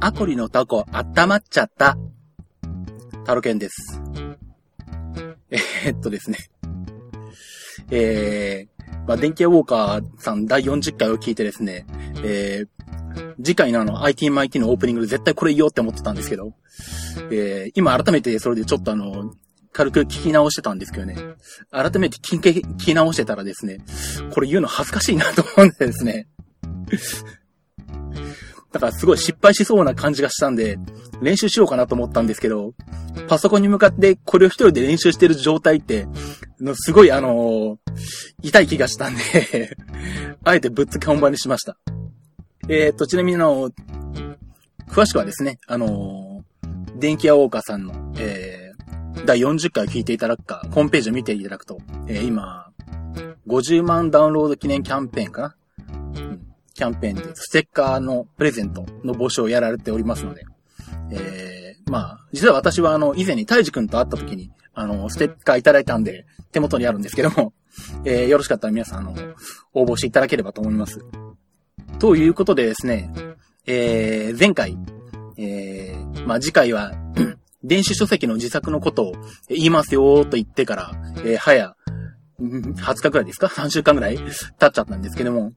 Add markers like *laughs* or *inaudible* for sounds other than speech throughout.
アコリのタコ温まっちゃった。タロケンです。えー、っとですね。えー、まあ、電気ウォーカーさん第40回を聞いてですね、えー、次回のあの ITMIT のオープニングで絶対これ言おうって思ってたんですけど、えー、今改めてそれでちょっとあの、軽く聞き直してたんですけどね。改めて聞き聞き直してたらですね、これ言うの恥ずかしいなと思うんでですね。だかすごい失敗しそうな感じがしたんで、練習しようかなと思ったんですけど、パソコンに向かってこれを一人で練習してる状態って、のすごいあの、痛い気がしたんで *laughs* あえてぶっつけ本番にしました。えー、っと、ちなみにあの、詳しくはですね、あの、電気屋ウォーカーさんの、えー第40回聞いていただくか、ホームページを見ていただくと、えー、今、50万ダウンロード記念キャンペーンかな、うん、キャンペーンで、ステッカーのプレゼントの募集をやられておりますので、えー、まあ、実は私はあの、以前にタイジ君と会った時に、あの、ステッカーいただいたんで、手元にあるんですけども、えー、よろしかったら皆さん、あの、応募していただければと思います。ということでですね、えー、前回、えー、まあ、次回は *clears throat* 電子書籍の自作のことを言いますよと言ってから、えー、早、20日くらいですか ?3 週間くらい経っちゃったんですけども、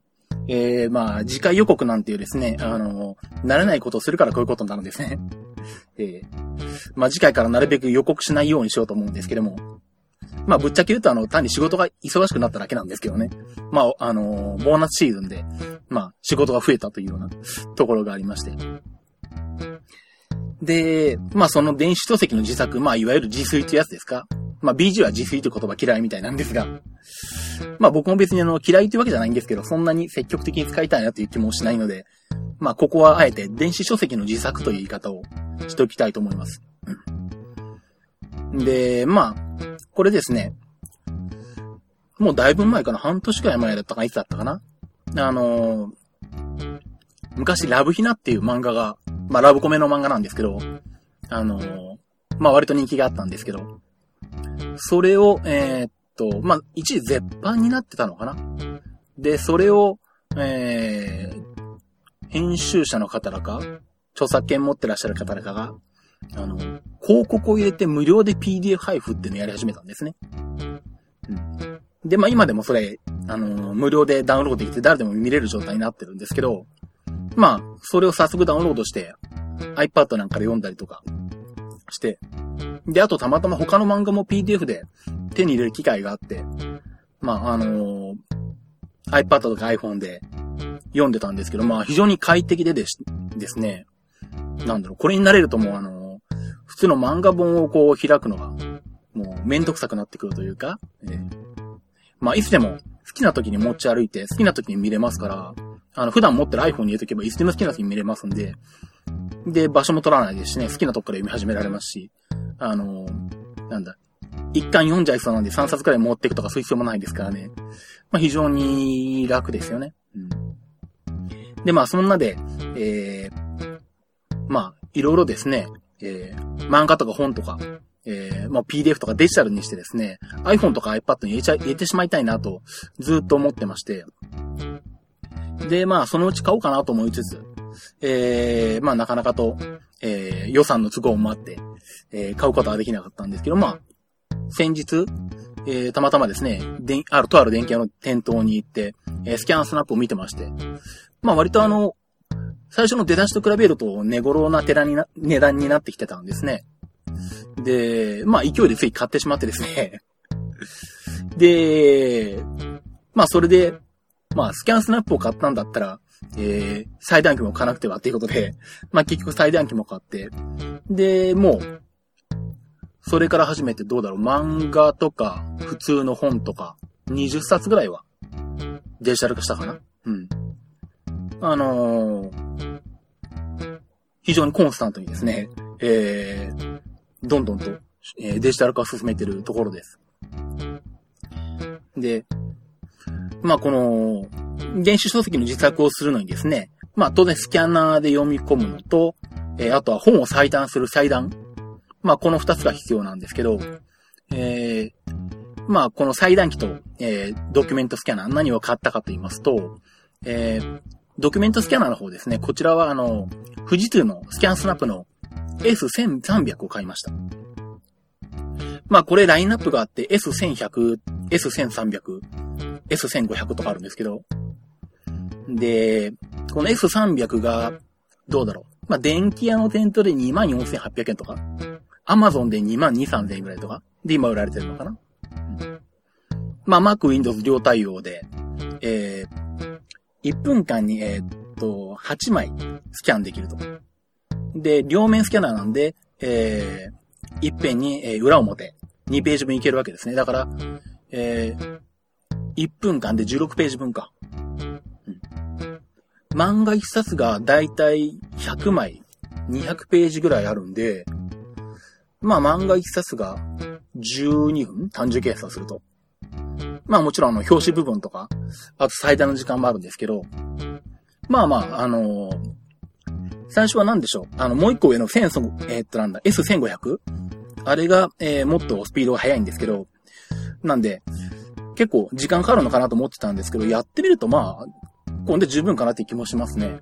えー、まあ、次回予告なんていうですね、あの、慣れないことをするからこういうことになるんですね。*laughs* えー、まあ次回からなるべく予告しないようにしようと思うんですけども、まあぶっちゃけ言うとあの、単に仕事が忙しくなっただけなんですけどね。まあ、あの、ボーナスシーズンで、まあ仕事が増えたというようなところがありまして。で、まあその電子書籍の自作、まあいわゆる自炊ってやつですかまあ BG は自炊という言葉嫌いみたいなんですが、まあ僕も別にあの嫌いというわけじゃないんですけど、そんなに積極的に使いたいなという気もしないので、まあここはあえて電子書籍の自作という言い方をしておきたいと思います。で、まあ、これですね、もうだいぶ前かな、半年くらい前だったかいつだったかなあの昔ラブヒナっていう漫画がまあ、ラブコメの漫画なんですけど、あのー、まあ、割と人気があったんですけど、それを、えー、っと、まあ、一時絶版になってたのかな？で、それを、えー、編集者の方らか、著作権持ってらっしゃる方らかが、あの、広告を入れて無料で PDF 配布っていうのをやり始めたんですね。うん。で、まあ今でもそれ、あの、無料でダウンロードできて誰でも見れる状態になってるんですけど、まあ、それを早速ダウンロードして、iPad なんかで読んだりとかして、で、あとたまたま他の漫画も PDF で手に入れる機会があって、まあ、あのー、iPad とか iPhone で読んでたんですけど、まあ、非常に快適でですですね、なんだろう、これになれるともうあのー、普通の漫画本をこう開くのが、もうめんどくさくなってくるというか、えー、まあ、いつでも好きな時に持ち歩いて、好きな時に見れますから、あの、普段持ってる iPhone に入れとけば、いつでも好きな時に見れますんで、で、場所も取らないですしね、好きなとこから読み始められますし、あの、なんだ、一巻読んじゃいそうなんで3冊くらい持っていくとかそういう必要もないですからね。まあ非常に楽ですよね。うん、で、まあそんなで、えー、まあいろいろですね、えー、漫画とか本とか、えー、まあ PDF とかデジタルにしてですね、iPhone とか iPad に入れちゃ、入れてしまいたいなとずっと思ってまして、で、まあ、そのうち買おうかなと思いつつ、えー、まあ、なかなかと、えー、予算の都合もあって、えー、買うことはできなかったんですけど、まあ、先日、えー、たまたまですね、である、とある電気屋の店頭に行って、えー、スキャンスナップを見てまして、まあ、割とあの、最初の出だしと比べると、寝頃な寺にな、値段になってきてたんですね。で、まあ、勢いでつい買ってしまってですね。で、まあ、それで、まあ、スキャンスナップを買ったんだったら、えー、最短機も買わなくてはっていうことで、*laughs* まあ結局最短機も買って、で、もう、それから始めてどうだろう、漫画とか、普通の本とか、20冊ぐらいは、デジタル化したかなうん。あのー、非常にコンスタントにですね、えー、どんどんと、え、デジタル化を進めてるところです。で、まあ、この、電子書籍の自作をするのにですね、まあ、当然スキャナーで読み込むのと、えー、あとは本を裁断する裁断。まあ、この二つが必要なんですけど、えー、まあ、この裁断機と、えー、ドキュメントスキャナー何を買ったかと言いますと、えー、ドキュメントスキャナーの方ですね。こちらはあの、富士通のスキャンスナップの S1300 を買いました。まあこれラインナップがあって S1100、S1300、S1500 とかあるんですけど。で、この S300 が、どうだろう。まあ電気屋の店頭で24,800円とか。アマゾンで22,3000円ぐらいとか。で今売られてるのかな。まあ Mac、Windows 両対応で、えー、1分間に、えー、っと、8枚スキャンできると。で、両面スキャナーなんで、えー、一辺に、えー、裏表、2ページ分いけるわけですね。だから、えー、1分間で16ページ分か。うん、漫画1冊がだいたい100枚、200ページぐらいあるんで、まあ漫画1冊が12分単純計算すると。まあもちろんあの表紙部分とか、あと最大の時間もあるんですけど、まあまあ、あのー、最初は何でしょう？あの、もう一個上の1000、えー、っとなんだ、S1500? あれが、えー、もっとスピードが速いんですけど、なんで、結構時間かかるのかなと思ってたんですけど、やってみるとまあ、こんで十分かなって気もしますね。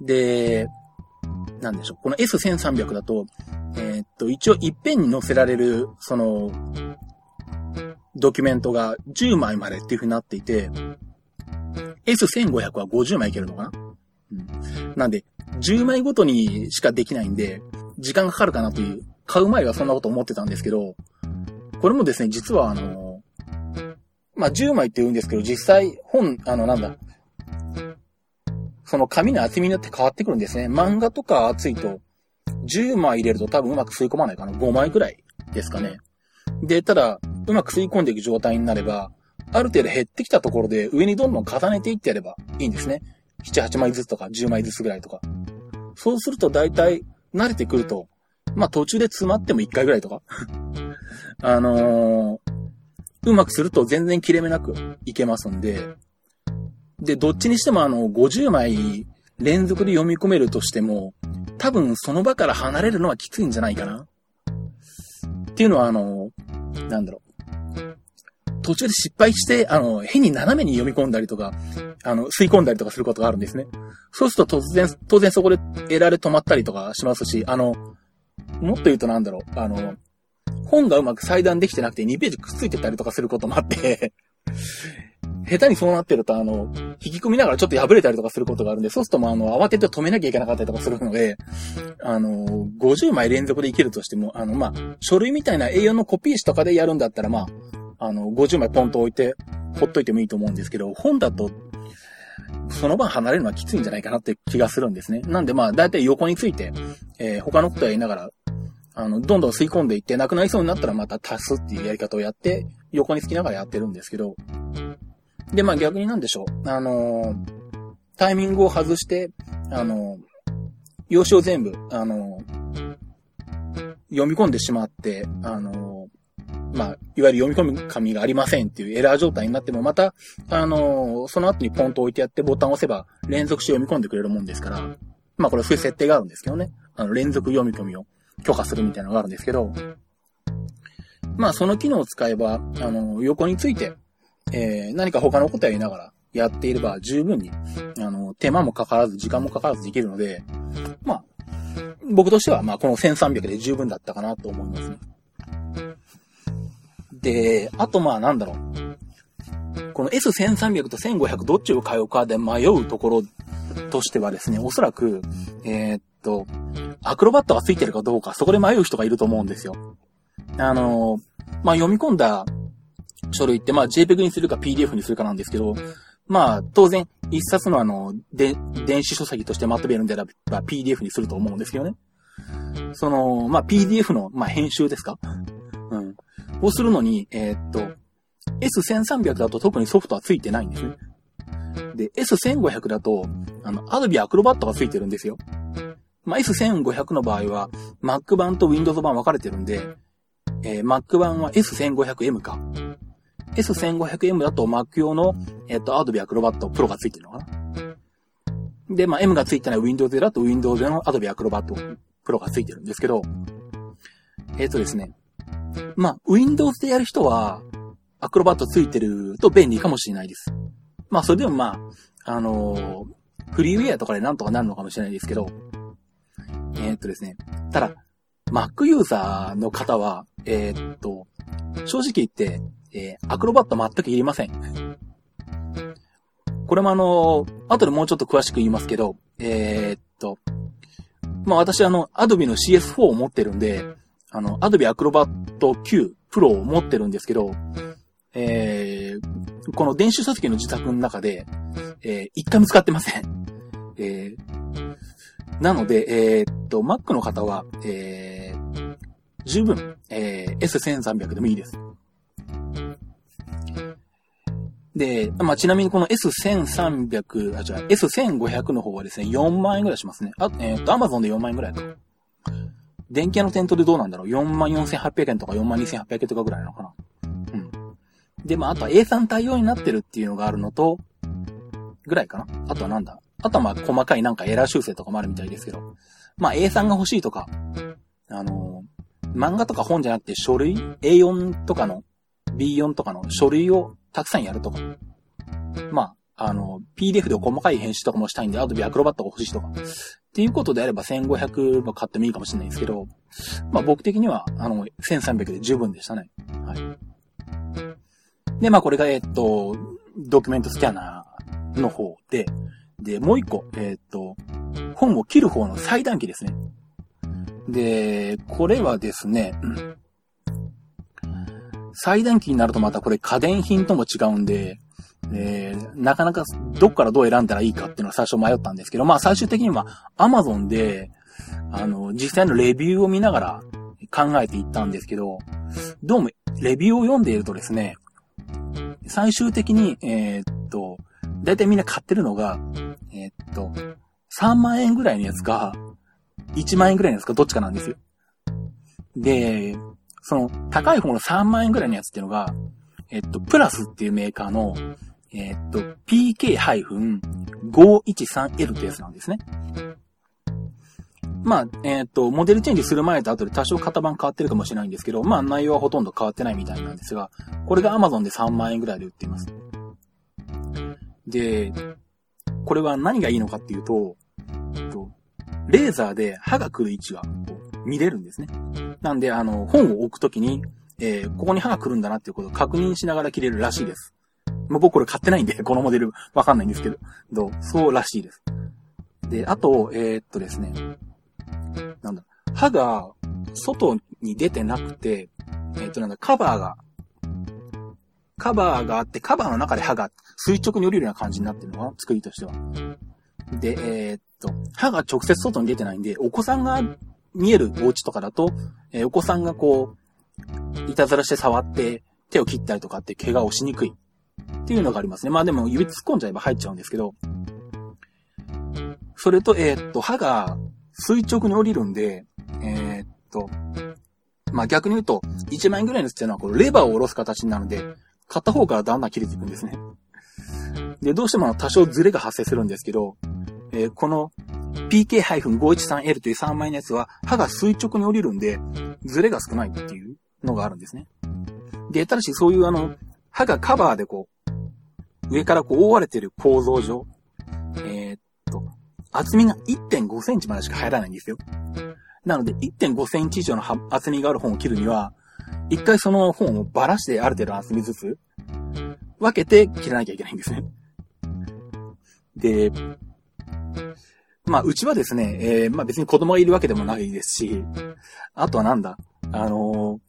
で、なんでしょう。この S1300 だと、えー、っと、一応一遍に載せられる、その、ドキュメントが10枚までっていう風になっていて、S1500 は50枚いけるのかな？うん。なんで、10枚ごとにしかできないんで、時間がかかるかなという、買う前はそんなこと思ってたんですけど、これもですね、実はあの、まあ、10枚って言うんですけど、実際、本、あの、なんだ、その紙の厚みによって変わってくるんですね。漫画とか厚いと、10枚入れると多分うまく吸い込まないかな。5枚くらいですかね。で、ただ、うまく吸い込んでいく状態になれば、ある程度減ってきたところで上にどんどん重ねていってやればいいんですね。7、8枚ずつとか10枚ずつぐらいとか。そうすると大体慣れてくると、まあ途中で詰まっても1回ぐらいとか？*laughs* あのー、うまくすると全然切れ目なくいけますんで、で、どっちにしてもあの、50枚連続で読み込めるとしても、多分その場から離れるのはきついんじゃないかな。っていうのはあの、なんだろう。途中で失敗して、あの、変に斜めに読み込んだりとか、あの、吸い込んだりとかすることがあるんですね。そうすると突然、当然そこでエラーで止まったりとかしますし、あの、もっと言うとなんだろう、あの、本がうまく裁断できてなくて2ページくっついてたりとかすることもあって下手にそうなってると、あの、引き込みながらちょっと破れたりとかすることがあるんで、そうするともうあの、慌てて止めなきゃいけなかったりとかするので、あの、50枚連続でいけるとしても、あの、まあ、書類みたいな A4 のコピー紙とかでやるんだったら、まあ、あの、50枚ポンと置いて、ほっといてもいいと思うんですけど、本だと、その場離れるのはきついんじゃないかなって気がするんですね。なんでまあ、だいたい横について、えー、他のことやりながら、あの、どんどん吸い込んでいって、なくなりそうになったらまた足すっていうやり方をやって、横につきながらやってるんですけど、で、まあ逆になんでしょう。あのー、タイミングを外して、あのー、用紙を全部、あのー、読み込んでしまって、あのまあ、いわゆる読み込み紙がありませんっていうエラー状態になっても、また、あのその後にポンと置いてやってボタンを押せば連続して読み込んでくれるもんですから、まあこれそういう設定があるんですけどね。あの、連続読み込みを許可するみたいなのがあるんですけど、まあその機能を使えば、あの、横について、えー、何か他のことやりながらやっていれば十分に、あの、手間もかからず、時間もかからずできるので、まあ、僕としては、まあ、この1300で十分だったかなと思いますね。で、あとまあ、なんだろう。この S1300 と1500どっちを買うかで迷うところとしてはですね、おそらく、えー、っと、アクロバットがついてるかどうか、そこで迷う人がいると思うんですよ。あの、まあ、読み込んだ書類って、まあ JPEG にするか PDF にするかなんですけど、まあ当然一冊のあの、で、電子書籍としてまとめるんであれば PDF にすると思うんですけどね。その、まあ PDF の、まあ編集ですか？うん。をするのに、えー、っと、S1300 だと特にソフトはついてないんですね。で、S1500 だと、あの、Adobe Acrobat がついてるんですよ。まあ、S1500 の場合は、Mac 版と Windows 版分かれてるんで、えー、Mac 版は S1500M か。S1500M だと Mac 用の、えっ、と、Adobe Acrobat Pro がついてるのかな。で、まあ、M がついてない Windows だと Windows 用の Adobe Acrobat Pro がついてるんですけど、えっ、ー、とですね。まあ、Windows でやる人は、Acrobat ついてると便利かもしれないです。まあ、それでもまあ、あのー、フリーウェアとかでなんとかなるのかもしれないですけど、えー、っとですね、ただ、Mac ユーザーの方は、えー、っと、正直言って、え、アクロバット全くいりません。これもあの、後でもうちょっと詳しく言いますけど、えー、っと、まあ私あの、Adobe の CS4 を持ってるんで、あの、Adobe Acrobat Q Pro を持ってるんですけど、えー、この電子書籍の自宅の中で、えー、一回も使ってません。えー、なので、えー、っと、Mac の方は、えー、十分、えー、S1300 でもいいです。で、まあ、ちなみにこの S1300、あ、じゃあ S1500 の方はですね、4万円ぐらいしますね。あ、えっ、ー、と、Amazon で4万円ぐらいか。電気屋の店頭でどうなんだろう ?4 万4800円とか4万2800円とかぐらいなのかな？うん。で、まあ、あとは A3 対応になってるっていうのがあるのと、ぐらいかな？あとはなんだ？あとはまあ、細かいなんかエラー修正とかもあるみたいですけど。まあ、A3 が欲しいとか、あのー、漫画とか本じゃなくて書類 ?A4 とかの、B4 とかの書類をたくさんやるとか。まあ、あの、PDF で細かい編集とかもしたいんで、Adobe Acrobat が欲しいとか。っていうことであれば1500も買ってもいいかもしれないですけど、まあ僕的には、あの、1300で十分でしたね。はい。で、まあこれが、えっと、ドキュメントスキャナーの方で、で、もう一個、えっと、本を切る方の裁断機ですね。で、これはですね、最電気になるとまたこれ家電品とも違うんで、えー、なかなかどっからどう選んだらいいかっていうのは最初迷ったんですけど、まあ最終的には Amazon で、あの、実際のレビューを見ながら考えていったんですけど、どうもレビューを読んでいるとですね、最終的に、えー、っと、だいたいみんな買ってるのが、えー、っと、3万円ぐらいのやつか、1万円ぐらいのやつかどっちかなんですよ。で、その、高い方の3万円ぐらいのやつっていうのが、えっと、プラスっていうメーカーの、えっと、PK-513L ってやつなんですね。まあ、えっと、モデルチェンジする前と後で多少型番変わってるかもしれないんですけど、まあ内容はほとんど変わってないみたいなんですが、これが Amazon で3万円ぐらいで売っています。で、これは何がいいのかっていうと、えっと、レーザーで刃が来る位置が見れるんですね。なんで、あの、本を置くときに、えー、ここに歯が来るんだなっていうことを確認しながら切れるらしいです。まあ、僕これ買ってないんで、*laughs* このモデルわかんないんですけど、どう？そうらしいです。で、あと、えー、っとですね、なんだ、歯が外に出てなくて、えー、っとなんだ、カバーが、カバーがあって、カバーの中で歯が垂直に降りるような感じになってるのかな作りとしては。で、えー、っと、歯が直接外に出てないんで、お子さんが見えるお家とかだと、えー、お子さんがこう、いたずらして触って手を切ったりとかって怪我をしにくいっていうのがありますね。まあでも指突っ込んじゃえば入っちゃうんですけど、それと、えー、っと、歯が垂直に降りるんで、えー、っと、まあ逆に言うと、1万円ぐらいのっていうのはこれレバーを下ろす形になるんで、片方からだんだん切れていくんですね。で、どうしても多少ズレが発生するんですけど、えー、この PK-513L という3枚のやつは、刃が垂直に降りるんで、ズレが少ないっていうのがあるんですね。で、ただしそういうあの、刃がカバーでこう、上からこう覆われてる構造上、えー、っと、厚みが1.5センチまでしか入らないんですよ。なので、1.5センチ以上の厚みがある本を切るには、一回その本をばらしてある程度厚みずつ、分けて切らなきゃいけないんですね。で、まあ、うちはですね、えー、まあ別に子供がいるわけでもないですし、あとはなんだ、あの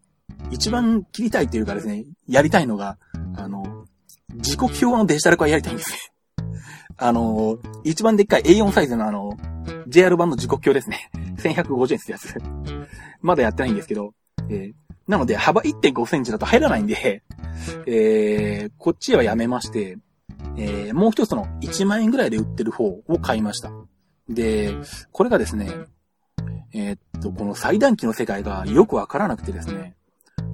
ー、一番切りたいっていうかですね、やりたいのが、あの、時刻表のデジタル化やりたいんですね。あのー、一番でっかい A4 サイズのあの、JR 版の時刻表ですね。1150円ってやつ。まだやってないんですけど、えー、なので幅1.5センチだと入らないんで、えー、こっちはやめまして、えー、もう一つの1万円ぐらいで売ってる方を買いました。で、これがですね、えー、っと、この裁断機の世界がよくわからなくてですね、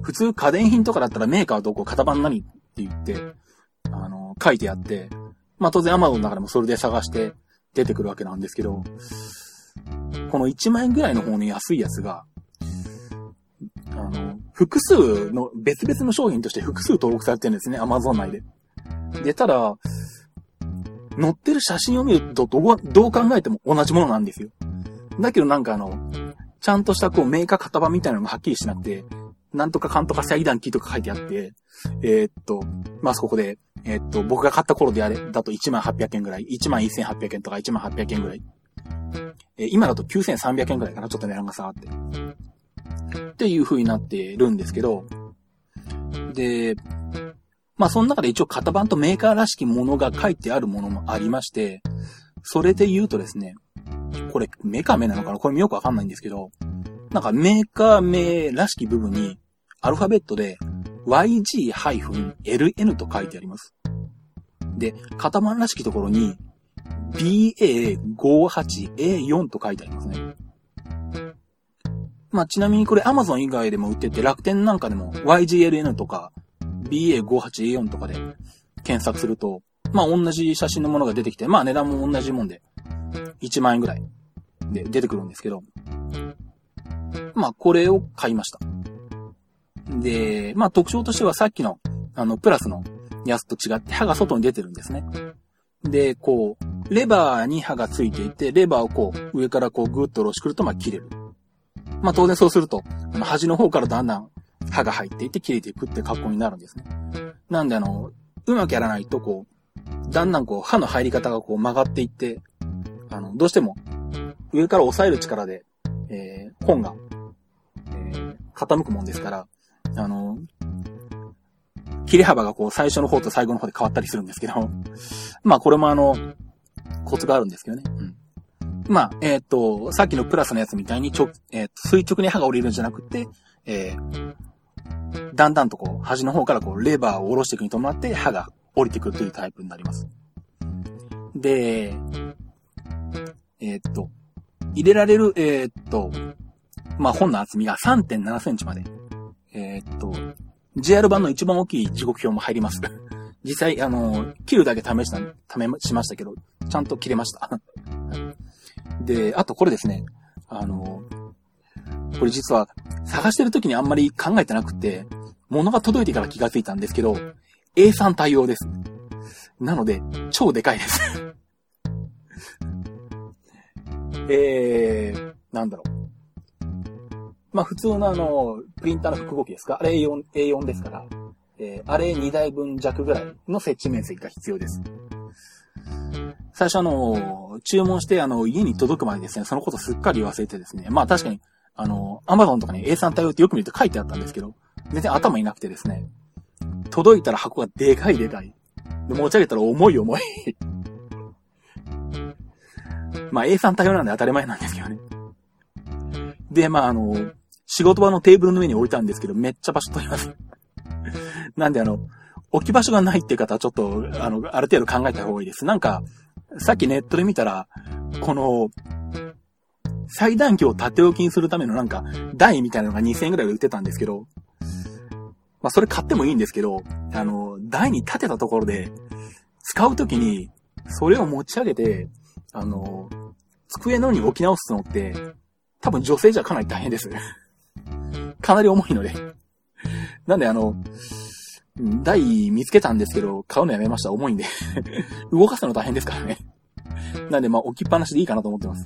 普通家電品とかだったらメーカーどこ型番何って言って、あの、書いてあって、まあ当然 Amazon の中でもそれで探して出てくるわけなんですけど、この1万円ぐらいの方の安いやつが、あの、複数の、別々の商品として複数登録されてるんですね、Amazon 内で。で、ただ、載ってる写真を見るとどう、どう考えても同じものなんですよ。だけどなんかあの、ちゃんとしたこうメーカー型番みたいなのもはっきりしなくて、なんとかかんとか裁断機とか書いてあって、えー、っと、まあ、そこで、えー、っと、僕が買った頃であれ、だと1800円ぐらい、11,800円とか1800円ぐらい。えー、今だと9300円ぐらいかな、ちょっと値段が下がって。っていう風になってるんですけど、で、まあその中で一応型番とメーカーらしきものが書いてあるものもありまして、それで言うとですね、これメカ名なのかなこれよくわかんないんですけど、なんかメーカー名らしき部分にアルファベットで YG-LN と書いてあります。で、型番らしきところに BA58A4 と書いてありますね。まあ、ちなみにこれ Amazon 以外でも売ってて、楽天なんかでも YGLN とか BA58A4 とかで検索すると、まあ、同じ写真のものが出てきて、まあ、値段も同じもんで、1万円ぐらいで出てくるんですけど、まあ、これを買いました。で、まあ、特徴としてはさっきの、あの、プラスのやつと違って刃が外に出てるんですね。で、こう、レバーに刃がついていて、レバーをこう、上からこう、ぐーっと下ろしてくると、まあ、切れる。まあ当然そうすると、あの端の方からだんだん刃が入っていって切れていくって格好になるんですね。なんであの、うまくやらないとこう、だんだんこう刃の入り方がこう曲がっていって、あの、どうしても上から押さえる力で、えー、本が、えー、傾くもんですから、あの、切れ幅がこう最初の方と最後の方で変わったりするんですけど、*laughs* まあこれもあの、コツがあるんですけどね。うん。まあ、えっ、ー、と、さっきのプラスのやつみたいにちょ、えー、垂直に刃が降りるんじゃなくて、えー、だんだんとこう、端の方からこう、レバーを下ろしていくに伴って刃が降りてくるというタイプになります。で、えっ、ー、と、入れられる、えっ、と、まあ、本の厚みが3.7センチまで。えっ、と、JR 版の一番大きい時刻表も入ります。実際、あの、切るだけ試した、試しましたけど、ちゃんと切れました。*laughs* で、あとこれですね。あの、これ実は探してる時にあんまり考えてなくて、物が届いてから気がついたんですけど、A3 対応です。なので、超でかいです *laughs* えー、なんだろう。まあ普通のあの、プリンターの複合機ですか？あれ A4、A4 ですから、えー、あれ2台分弱ぐらいの設置面積が必要です。最初あの、注文してあの、家に届くまでですね、そのことすっかり忘れてですね、まあ確かに、あの、アマゾンとかに A3 対応ってよく見ると書いてあったんですけど、全然頭いなくてですね、届いたら箱がでかいでかい。で、持ち上げたら重い重い *laughs* まあ A3 対応なんで当たり前なんですけどね。で、まああの、仕事場のテーブルの上に置いたんですけど、めっちゃ場所取りますなんであの、置き場所がないっていう方はちょっと、あの、ある程度考えた方がいいです。なんか、さっきネットで見たら、この、裁断機を縦置きにするためのなんか、台みたいなのが2000円ぐらいで売ってたんですけど、まあそれ買ってもいいんですけど、あの、台に立てたところで、使うときに、それを持ち上げて、あの、机の上に置き直すのって、多分女性じゃかなり大変です。かなり重いので。なんであの、台見つけたんですけど、買うのやめました。重いんで *laughs* 動かすの大変ですからねなんでまあ置きっぱなしでいいかなと思ってます。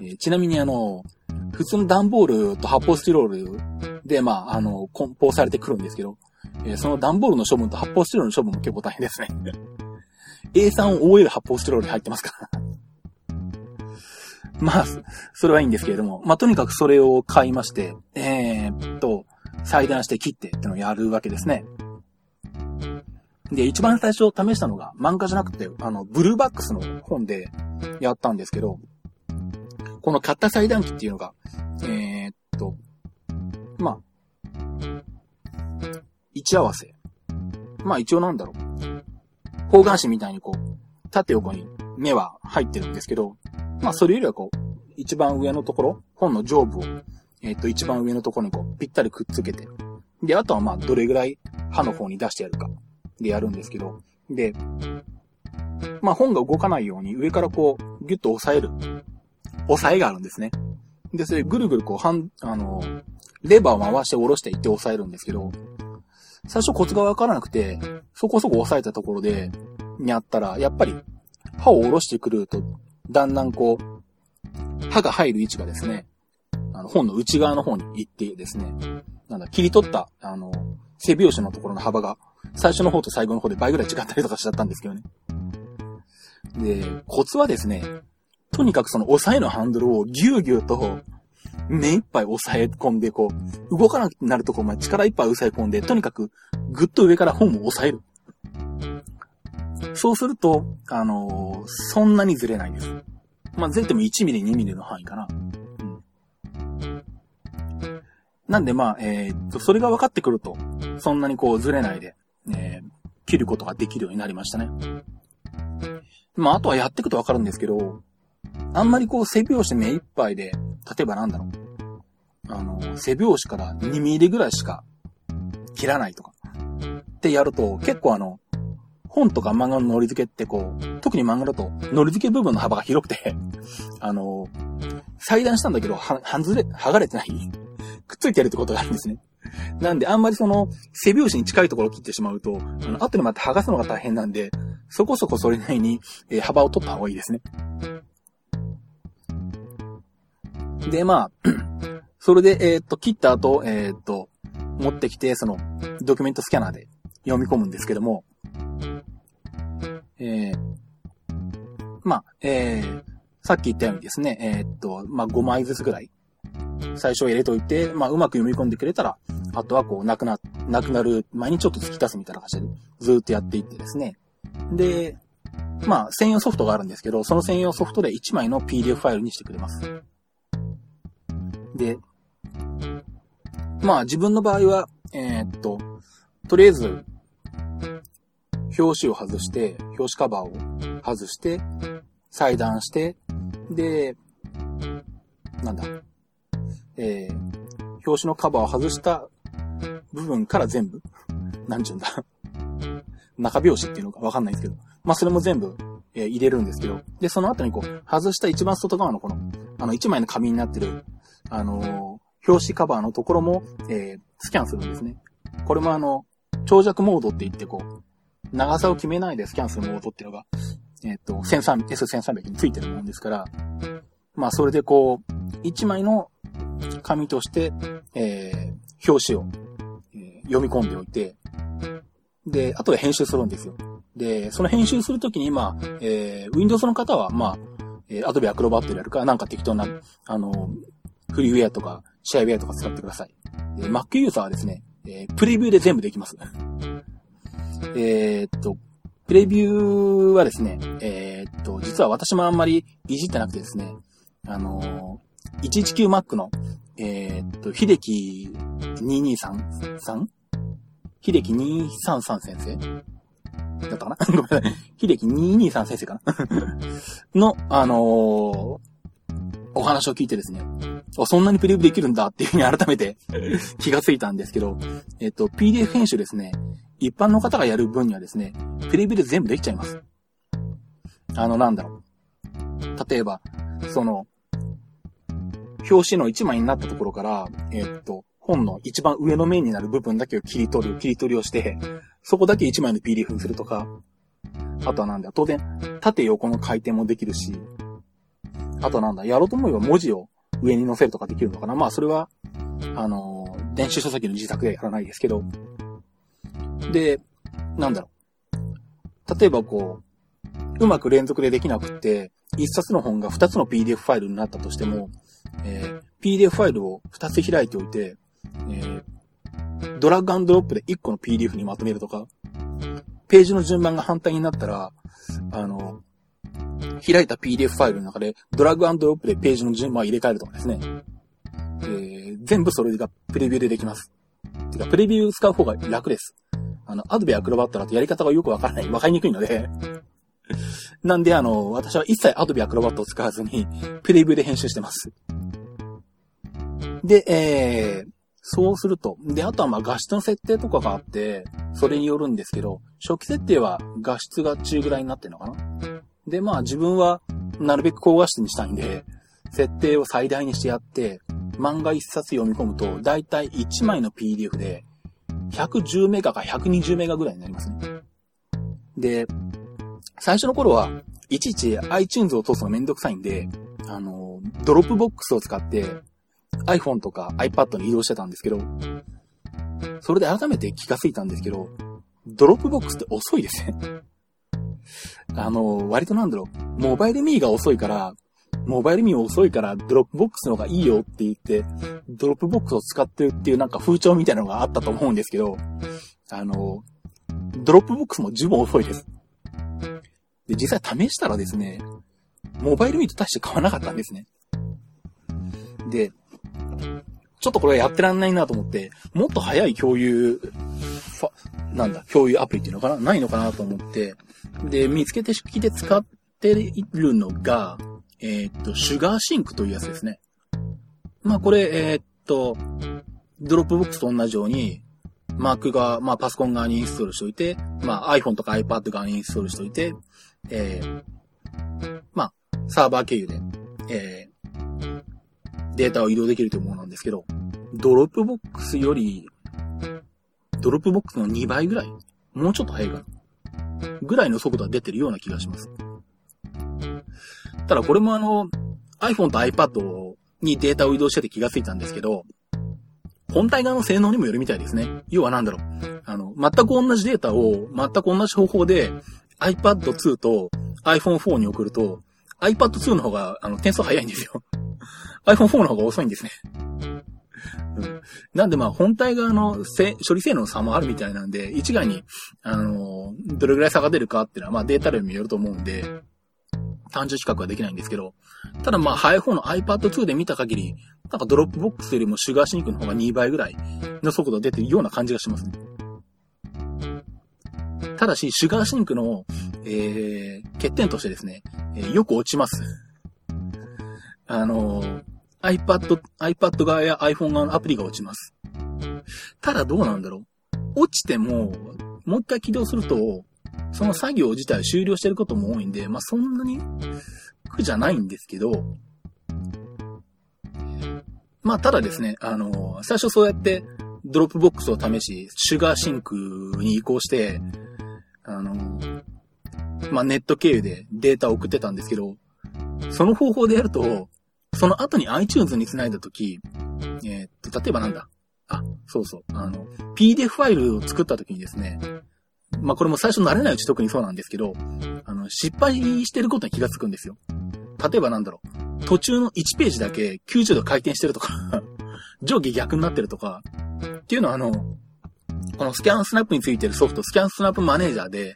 えー、ちなみにあの、普通の段ボールと発泡スチロールで、まあ、あの、梱包されてくるんですけど、えー、その段ボールの処分と発泡スチロールの処分も結構大変ですね *laughs* A3OL 発泡スチロールに入ってますから *laughs* まあ、それはいいんですけれども、まあ、とにかくそれを買いまして、えー、っと、裁断して切ってってのをやるわけですね。で、一番最初試したのが漫画じゃなくて、あの、ブルーバックスの本でやったんですけど、この買った裁断機っていうのが、えー、っと、まあ、位置合わせ。まあ一応なんだろう。方眼紙みたいにこう、縦横に目は入ってるんですけど、まあそれよりはこう、一番上のところ、本の上部をえっ、と、一番上のところにこう、ぴったりくっつけて。で、あとはまあ、どれぐらい刃の方に出してやるか。でやるんですけど。で、まあ、本が動かないように上からこう、ギュッと押さえる。押さえがあるんですね。で、それぐるぐるこう、はん、あの、レバーを回して下ろしていって押さえるんですけど、最初コツがわからなくて、そこそこ押さえたところで、にあったら、やっぱり刃を下ろしてくると、だんだんこう、刃が入る位置がですね、あの本の内側の方に行ってですね、なんだ、切り取った、あの、背拍子のところの幅が、最初の方と最後の方で倍ぐらい違ったりとかしちゃったんですけどね。で、コツはですね、とにかくその押さえのハンドルをぎゅうぎゅうと目いっぱい押さえ込んで、こう、動かなくなるとこまで力いっぱい押さえ込んで、とにかくぐっと上から本を押さえる。そうすると、あのー、そんなにずれないんです。まあ、ずれても1ミリ、2ミリの範囲かな。うん。なんでまあ、えー、っと、それが分かってくると、そんなにこうずれないで、えー、切ることができるようになりましたね。まあ、あとはやっていくと分かるんですけど、あんまりこう背拍子目いっぱいで、例えばなんだろう。あの、背拍子から2ミリぐらいしか切らないとか。ってやると、結構あの、本とか漫画の乗り付けってこう、特に漫画だと、乗り付け部分の幅が広くて *laughs* あの、裁断したんだけど、は、はずれ、剥がれてないくっついてるってことがあるんですね。なんで、あんまりその、背拍子に近いところを切ってしまうと、あの、後にまた剥がすのが大変なんで、そこそこそれなりに、えー、幅を取った方がいいですね。で、まあ、*clears throat* それで、えー、っと、切った後、えー、っと、持ってきて、その、ドキュメントスキャナーで読み込むんですけども、えー、まあ、えー、さっき言ったようにですね、えー、っと、まあ、5枚ずつぐらい、最初入れといて、まあ、うまく読み込んでくれたら、あとはこう、なくな、なくなる前にちょっと突き出すみたいな感じで、ずーっとやっていってですね。で、まあ、専用ソフトがあるんですけど、その専用ソフトで1枚の PDF ファイルにしてくれます。で、まあ自分の場合は、えー、っと、とりあえず、表紙を外して、表紙カバーを外して、裁断して、で、なんだ、えー、表紙のカバーを外した部分から全部、なんちゅうんだ、中表紙っていうのかわかんないですけど、まあそれも全部、えー、入れるんですけど、で、その後にこう、外した一番外側のこの、あの、一枚の紙になってる、あの、表紙カバーのところも、えー、スキャンするんですね。これもあの、長尺モードって言ってこう、長さを決めないでスキャンするモードっていうのが、えっ、ー、と、S1300 についてるもんですから、まあそれでこう、一枚の紙として、えー、表紙を、え、読み込んでおいて、で、後で編集するんですよ。で、その編集するときに今、えー、Windows の方は、まあ、えー、Adobe Acrobat でやるか、なんか適当な、あの、フリーウェアとか、シェアウェアとか使ってください。で、Mac ユーザーはですね、えー、プレビューで全部できます。えっと、プレビューはですね、えー、っと、実は私もあんまりいじってなくてですね、あのー、119Mac の、え、っと、秀樹223さん？秀樹233先生？だったかな？*laughs* ごめんなさい。秀樹223先生かな？*laughs* の、あの、お話を聞いてですね、そんなにプレビューできるんだっていうふうに改めて気がついたんですけど、えっと、PDF 編集ですね、一般の方がやる分にはですね、プレビューで全部できちゃいます。あの、なんだろう。例えば、その、表紙の一枚になったところから、えっと、本の一番上の面になる部分だけを切り取る、切り取りをして、そこだけ一枚の PDF にするとか、あとはなんだ、当然、縦横の回転もできるし、あとなんだ、やろうと思えば文字を上に載せるとかできるのかな。まあ、それは、あのー、電子書籍の自作ではやらないですけど。で、なんだろう。例えばこう、うまく連続でできなくって、一冊の本が二つの PDF ファイルになったとしても、えー、PDF ファイルを二つ開いておいて、えー、ドラッグアンドロップで一個の PDF にまとめるとか、ページの順番が反対になったら、あの、開いた PDF ファイルの中で、ドラッグアンドロップでページの順番を入れ替えるとかですね。えー、全部それがプレビューでできます。てか、プレビュー使う方が楽です。あの、アドベアクロバットだとやり方がよくわからない、わかりにくいので。*laughs* なんで、あの、私は一切アドビアクロバットを使わずに、プレビューで編集してます。で、えー、そうすると、で、あとはまあ画質の設定とかがあって、それによるんですけど、初期設定は画質が中ぐらいになってるのかな？で、まあ自分はなるべく高画質にしたいんで、設定を最大にしてやって、漫画一冊読み込むと、だいたい1枚の PDF で、110メガか120メガぐらいになりますね。で、最初の頃は、いちいち iTunes を通すのめんどくさいんで、あの、ドロップボックスを使って iPhone とか iPad に移動してたんですけど、それで改めて気がついたんですけど、ドロップボックスって遅いですね。あの、割となんだろう、モバイルミーが遅いから、モバイルミー遅いからドロップボックスの方がいいよって言って、ドロップボックスを使ってるっていうなんか風潮みたいなのがあったと思うんですけど、あの、ドロップボックスも十分遅いです。で、実際試したらですね、モバイルミーと大して変わらなかったんですね。で、ちょっとこれはやってらんないなと思って、もっと早い共有、なんだ、共有アプリっていうのかなないのかなと思って、で、見つけて式で使っているのが、えー、っと、シュガーシンクというやつですね。まあこれ、えー、っと、ドロップボックスと同じように、Mac が、まあパソコン側にインストールしておいて、まあ iPhone とか iPad 側にインストールしておいて、えー、まあ、サーバー経由で、えー、データを移動できるというものなんですけど、ドロップボックスより、ドロップボックスの2倍ぐらいもうちょっと早いかなぐらいの速度が出てるような気がします。ただこれもあの、iPhone と iPad にデータを移動してて気がついたんですけど、本体側の性能にもよるみたいですね。要はなんだろう。あの、全く同じデータを全く同じ方法で iPad 2と iPhone 4に送ると、iPad 2の方が、あの、点数早いんですよ。*laughs* iPhone 4の方が遅いんですね。うん、なんでまあ本体側の処理性能の差もあるみたいなんで、一概に、あの、どれぐらい差が出るかっていうのはまあデータ量によると思うんで、単純比較はできないんですけど、ただまあ、早い方の iPad2 で見た限り、なんかドロップボックスよりもシュガーシンクの方が2倍ぐらいの速度出てるような感じがしますね。ただし、シュガーシンクの、えー、欠点としてですね、えー、よく落ちます。あのー、iPad、iPad 側や iPhone 側のアプリが落ちます。ただどうなんだろう。落ちても、もう一回起動すると、その作業自体終了してることも多いんで、まあ、そんなに苦じゃないんですけど、まあ、ただですね、あの、最初そうやってドロップボックスを試し、シュガーシンクに移行して、あの、まあ、ネット経由でデータを送ってたんですけど、その方法でやると、その後に iTunes に繋いだとき、えー、っと、例えばなんだ？あ、そうそう。あの、PDF ファイルを作ったときにですね、まあ、これも最初慣れないうち特にそうなんですけど、あの、失敗してることに気がつくんですよ。例えばなんだろう。途中の1ページだけ90度回転してるとか *laughs* 上下逆になってるとか、っていうのはあの、このスキャンスナップについてるソフト、スキャンスナップマネージャーで、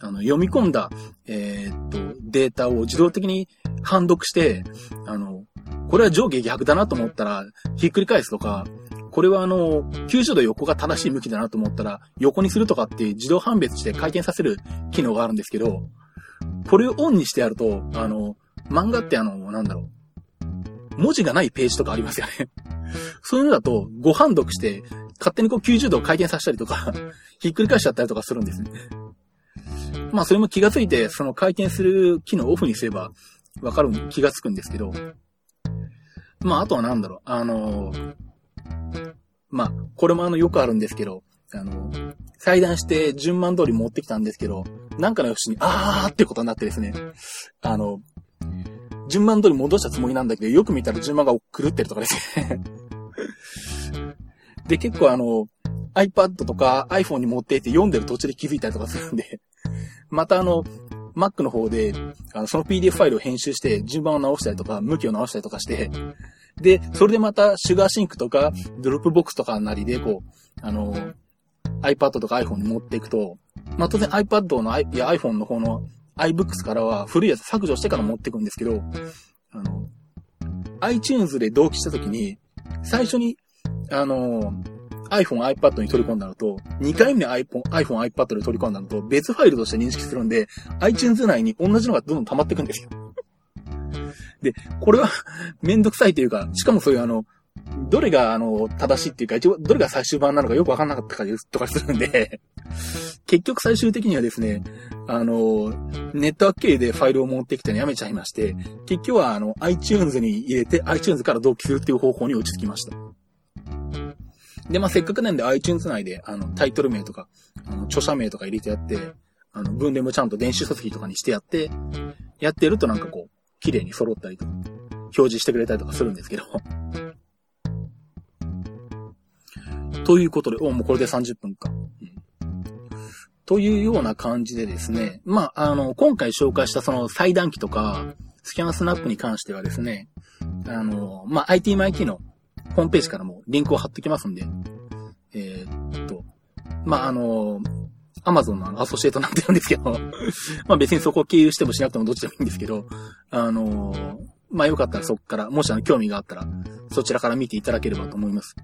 あの、読み込んだ、えー、っと、データを自動的に判読して、あの、これは上下逆だなと思ったら、ひっくり返すとか、これはあの、90度横が正しい向きだなと思ったら、横にするとかって自動判別して回転させる機能があるんですけど、これをオンにしてやると、あの、漫画ってあの、なんだろう。文字がないページとかありますよね。*laughs* そういうのだと、ご判読して、勝手にこう90度回転させたりとか *laughs* ひっくり返しちゃったりとかするんですね。まあそれも気がついて、その回転する機能をオフにすれば、わかる気がつくんですけど、まああとはなんだろう、あのまあ、これもあのよくあるんですけど、あの、裁断して順番通り持ってきたんですけど、なんかの節に、あーってことになってですね、あの、順番通り戻したつもりなんだけど、よく見たら順番が狂ってるとかですね。*laughs* で、結構あの、iPad とか iPhone に持っていって読んでる途中で気づいたりとかするんでまたあの、Mac の方で、あの、その PDF ファイルを編集して、順番を直したりとか、向きを直したりとかして、で、それでまた、シュガーシンクとか、ドロップボックスとかなりで、こう、あの、iPad とか iPhone に持っていくと、まあ、当然 iPad の、いや iPhone の方の iBooks からは古いやつ削除してから持っていくんですけど、あの、iTunes で同期したときに、最初に、あの、iPhone、iPad に取り込んだのと、2回目に iPhone、iPhone、iPad で取り込んだのと、別ファイルとして認識するんで、iTunes 内に同じのがどんどん溜まっていくんですよ。で、これは *laughs* めんどくさいというか、しかもそういうあの、どれがあの、正しいっていうか、一応、どれが最終版なのかよくわかんなかったかとかするんで *laughs* 結局最終的にはですね、あの、ネットワーク経由でファイルを持ってきたのやめちゃいまして、結局はあの、iTunes に入れて iTunes から同期するっていう方法に落ち着きました。で、まあ、せっかくなんで iTunes 内で、あの、タイトル名とか、あの、著者名とか入れてやって、あの、分類もちゃんと電子書籍とかにしてやって、やってるとなんかこう、綺麗に揃ったりとか、表示してくれたりとかするんですけど。*laughs* ということで、おもうこれで30分か。というような感じでですね、まあ、あの、今回紹介したその裁断機とか、スキャンスナップに関してはですね、あの、まあ、IT マイキーのホームページからもリンクを貼ってきますんで、えー、っと、まあ、あの、アマゾンのあのアソシエイトになってるんですけど *laughs* ま別にそこを経由してもしなくてもどっちでもいいんですけど、あの、まあよかったらそこから、もしあの興味があったら、そちらから見ていただければと思います。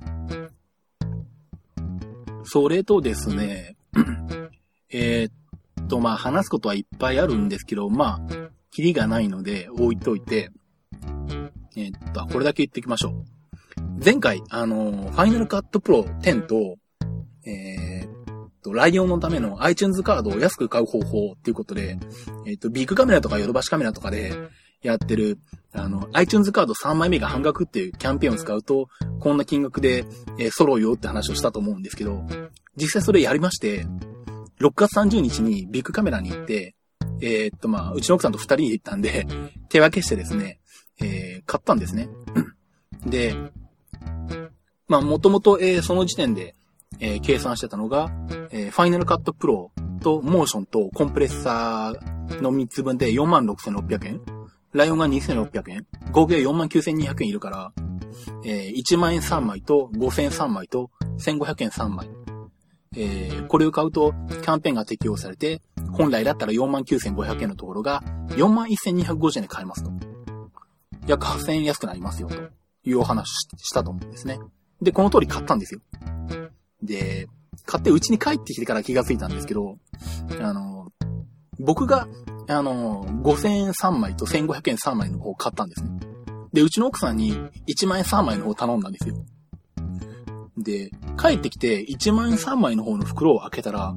それとですね、*clears throat* えー、っと、まあ話すことはいっぱいあるんですけど、まあ、キリがないので置いといて、えー、っと、これだけ言っておきましょう。前回、あの、ファイナルカットプロ10と、えー、っと、ライオンのための iTunes カードを安く買う方法っていうことで、えー、っと、ビッグカメラとかヨドバシカメラとかでやってる、あの、iTunes カード3枚目が半額っていうキャンペーンを使うと、こんな金額で、えー、揃うよって話をしたと思うんですけど、実際それやりまして、6月30日にビッグカメラに行って、えー、っと、まあ、うちの奥さんと二人で行ったんで、手分けしてですね、えー、買ったんですね。*clears throat* で、まあ、もともと、えー、その時点で、えー、計算してたのが、えー、ファイナルカットプロとモーションとコンプレッサーの3つ分で46,600円。ライオンが2,600円。合計49,200円いるから、えー、1万円3枚と5,000円3枚と1,500円3枚。えー、これを買うと、キャンペーンが適用されて、本来だったら49,500円のところが、41,250円で買えますと。約8,000円安くなりますよ、というお話したと思うんですね。で、この通り買ったんですよ。で、買ってうちに帰ってきてから気がついたんですけど、あの、僕が、あの、5000円3枚と1500円3枚の方を買ったんですね。で、うちの奥さんに1万円3枚の方を頼んだんですよ。で、帰ってきて1万円3枚の方の袋を開けたら、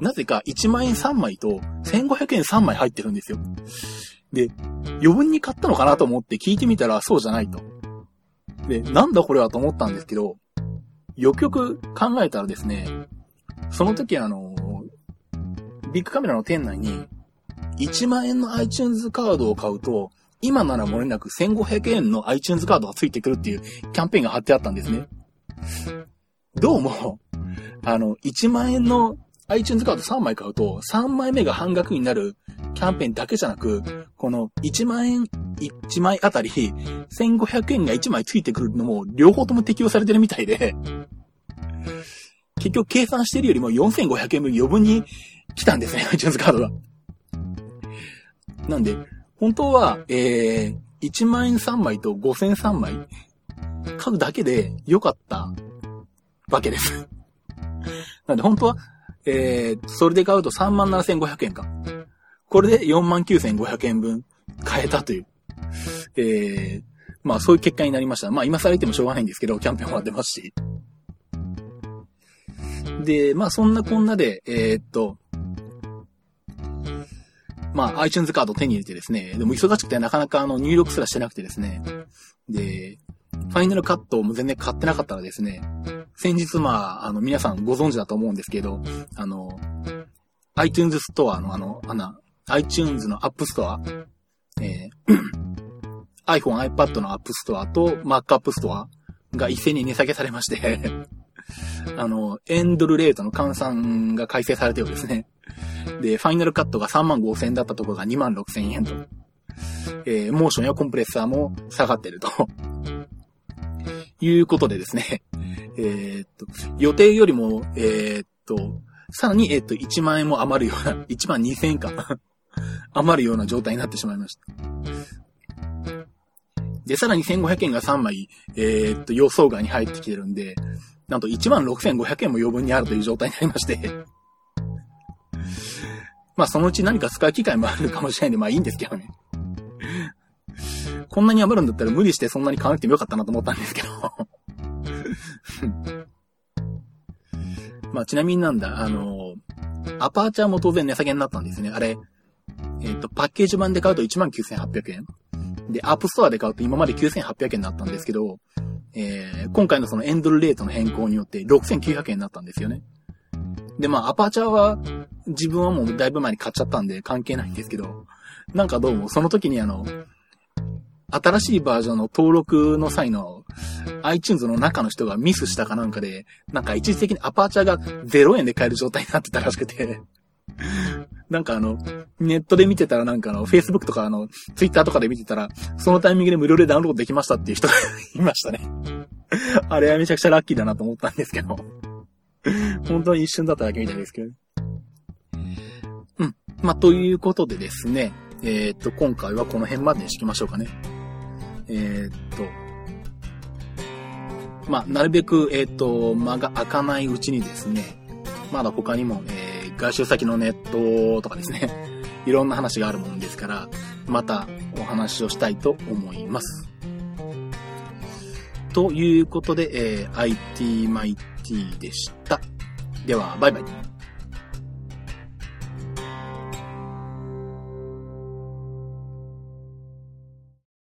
なぜか1万円3枚と1500円3枚入ってるんですよ。で、余分に買ったのかなと思って聞いてみたらそうじゃないと。で、なんだこれはと思ったんですけど、よくよく考えたらですね、その時あの、ビッグカメラの店内に1万円の iTunes カードを買うと、今なら漏れなく1500円の iTunes カードが付いてくるっていうキャンペーンが貼ってあったんですね。どうも、あの、1万円の iTunes カード3枚買うと、3枚目が半額になるキャンペーンだけじゃなく、この1万円、1枚あたり、1500円が1枚付いてくるのも、両方とも適用されてるみたいで、結局計算してるよりも4500円分余分に来たんですね、*laughs* iTunes カードが。なんで、本当は、えー、1万円3枚と5000 3枚買うだけで良かったわけです。*laughs* なんで本当は、えー、それで買うと3万7500円か。これで4万9500円分買えたという。えー、まあそういう結果になりました。まあ今更言ってもしょうがないんですけど、キャンペーン終わってますし。で、まあそんなこんなで、えー、っと、まあ iTunes カード手に入れてですね、でも忙しくてなかなかあの入力すらしてなくてですね、で、ファイナルカットも全然買ってなかったらですね、先日まあ、あの皆さんご存知だと思うんですけど、あの、iTunes ストアのあの、あの、iTunes の App Store、えー、*coughs* iPhone、iPad の App Store と Mac App Store が一斉に値下げされまして *laughs* あの、エンドルレートの換算が改正されたようですね。で、ファイナルカットが3万5千円だったところが2万6千円と。えー、モーションやコンプレッサーも下がってるということでですね。えー、っと、予定よりも、えー、っと、さらに、え、っと、1万円も余るような、1万2千円か。余るような状態になってしまいました。で、さらに1500円が3枚、えー、っと、予想外に入ってきてるんで、なんと1万6500円も余分にあるという状態になりましてまあそのうち何か使う機会もあるかもしれないんで、まあいいんですけどね *laughs* こんなに余るんだったら無理してそんなに買わなくてもよかったなと思ったんですけど *laughs* まあちなみになんだ、あの、アパーチャーも当然値下げになったんですね。あれ、えっ、ー、と、パッケージ版で買うと19,800円。で、アップストアで買うと今まで9,800円だったんですけど、えー、今回のその円ドルレートの変更によって6900円になったんですよね。で、まあ、アパーチャーは、自分はもうだいぶ前に買っちゃったんで関係ないんですけど、なんかどうもその時にあの、新しいバージョンの登録の際の iTunes の中の人がミスしたかなんかで、なんか一時的にアパーチャーが0円で買える状態になってたらしくて、*laughs* なんかあの、ネットで見てたらなんかあの、Facebook とかあの、Twitter とかで見てたら、そのタイミングで無料でダウンロードできましたっていう人が *laughs* いましたね。あれはめちゃくちゃラッキーだなと思ったんですけど。本当に一瞬だっただけみたいですけど。まあ、ということでですね。えっ、と、今回はこの辺までにしきましょうかね。えっ、と、まあ、なるべく、えっ、と、間が開かないうちにですね、まだ他にも、えー、外周先のネットとかですね、*laughs* いろんな話があるもんですから、またお話をしたいと思います。ということで、えー、IT マイティでした。では、バイバイ。